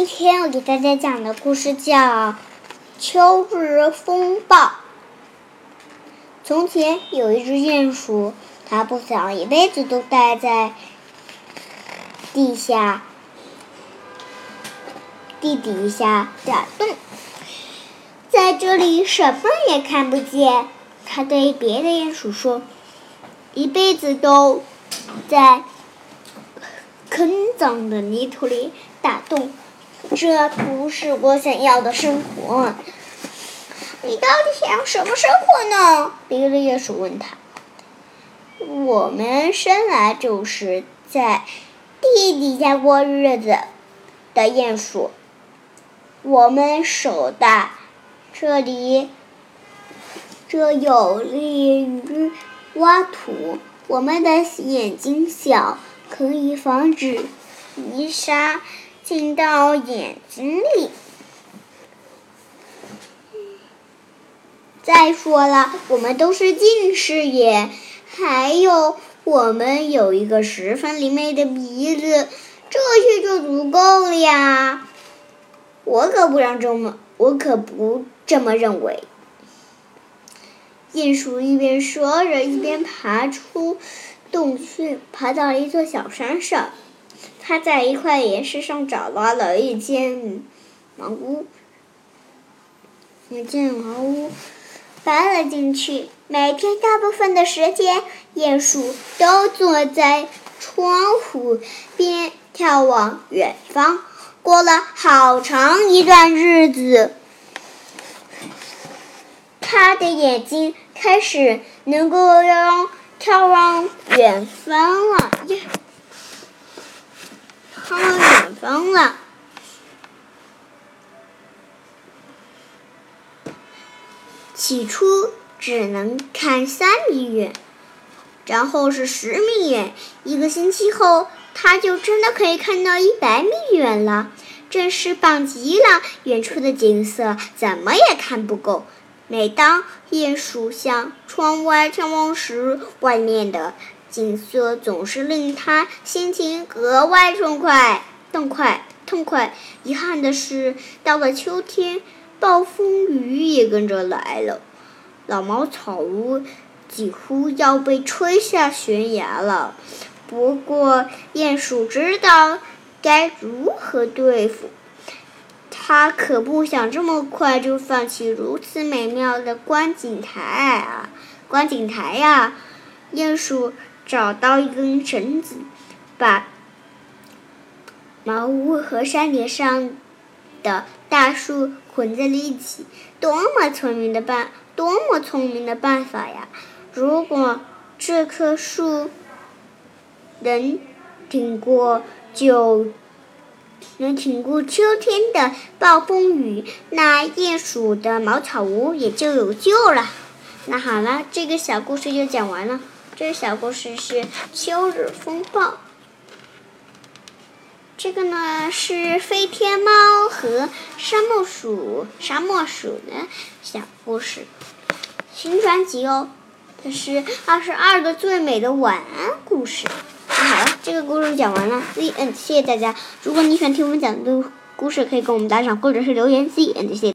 今天我给大家讲的故事叫《秋日风暴》。从前有一只鼹鼠，它不想一辈子都待在地下、地底下打洞，在这里什么也看不见。它对别的鼹鼠说：“一辈子都在坑脏的泥土里打洞。”这不是我想要的生活。你到底想要什么生活呢？别的鼹鼠问他。我们生来就是在地底下过日子的鼹鼠。我们手大，这里这有利于挖土。我们的眼睛小，可以防止泥沙。进到眼睛里。再说了，我们都是近视眼，还有我们有一个十分灵敏的鼻子，这些就足够了呀。我可不让这么，我可不这么认为。鼹鼠一边说着，一边爬出洞穴，爬到了一座小山上。他在一块岩石上找到了一间茅屋，一间茅屋，搬了进去。每天大部分的时间，鼹鼠都坐在窗户边眺望远方。过了好长一段日子，他的眼睛开始能够让眺望远方了。看到远方了。起初只能看三米远，然后是十米远。一个星期后，他就真的可以看到一百米远了，真是棒极了！远处的景色怎么也看不够。每当鼹鼠向窗外眺望时，外面的。景色总是令他心情格外痛快、痛快、痛快。遗憾的是，到了秋天，暴风雨也跟着来了，老茅草屋几乎要被吹下悬崖了。不过，鼹鼠知道该如何对付，他可不想这么快就放弃如此美妙的观景台啊！观景台呀，鼹鼠。找到一根绳子，把茅屋和山顶上的大树捆在了一起。多么聪明的办，多么聪明的办法呀！如果这棵树能挺过，就能挺过秋天的暴风雨，那鼹鼠的茅草屋也就有救了。那好了，这个小故事就讲完了。这个小故事是《秋日风暴》。这个呢是飞天猫和沙漠鼠、沙漠鼠的小故事，新专辑哦。它是二十二个最美的晚安故事。好了，这个故事讲完了，The End。谢谢大家。如果你喜欢听我们讲的故事，可以给我们打赏或者是留言，The End。谢谢。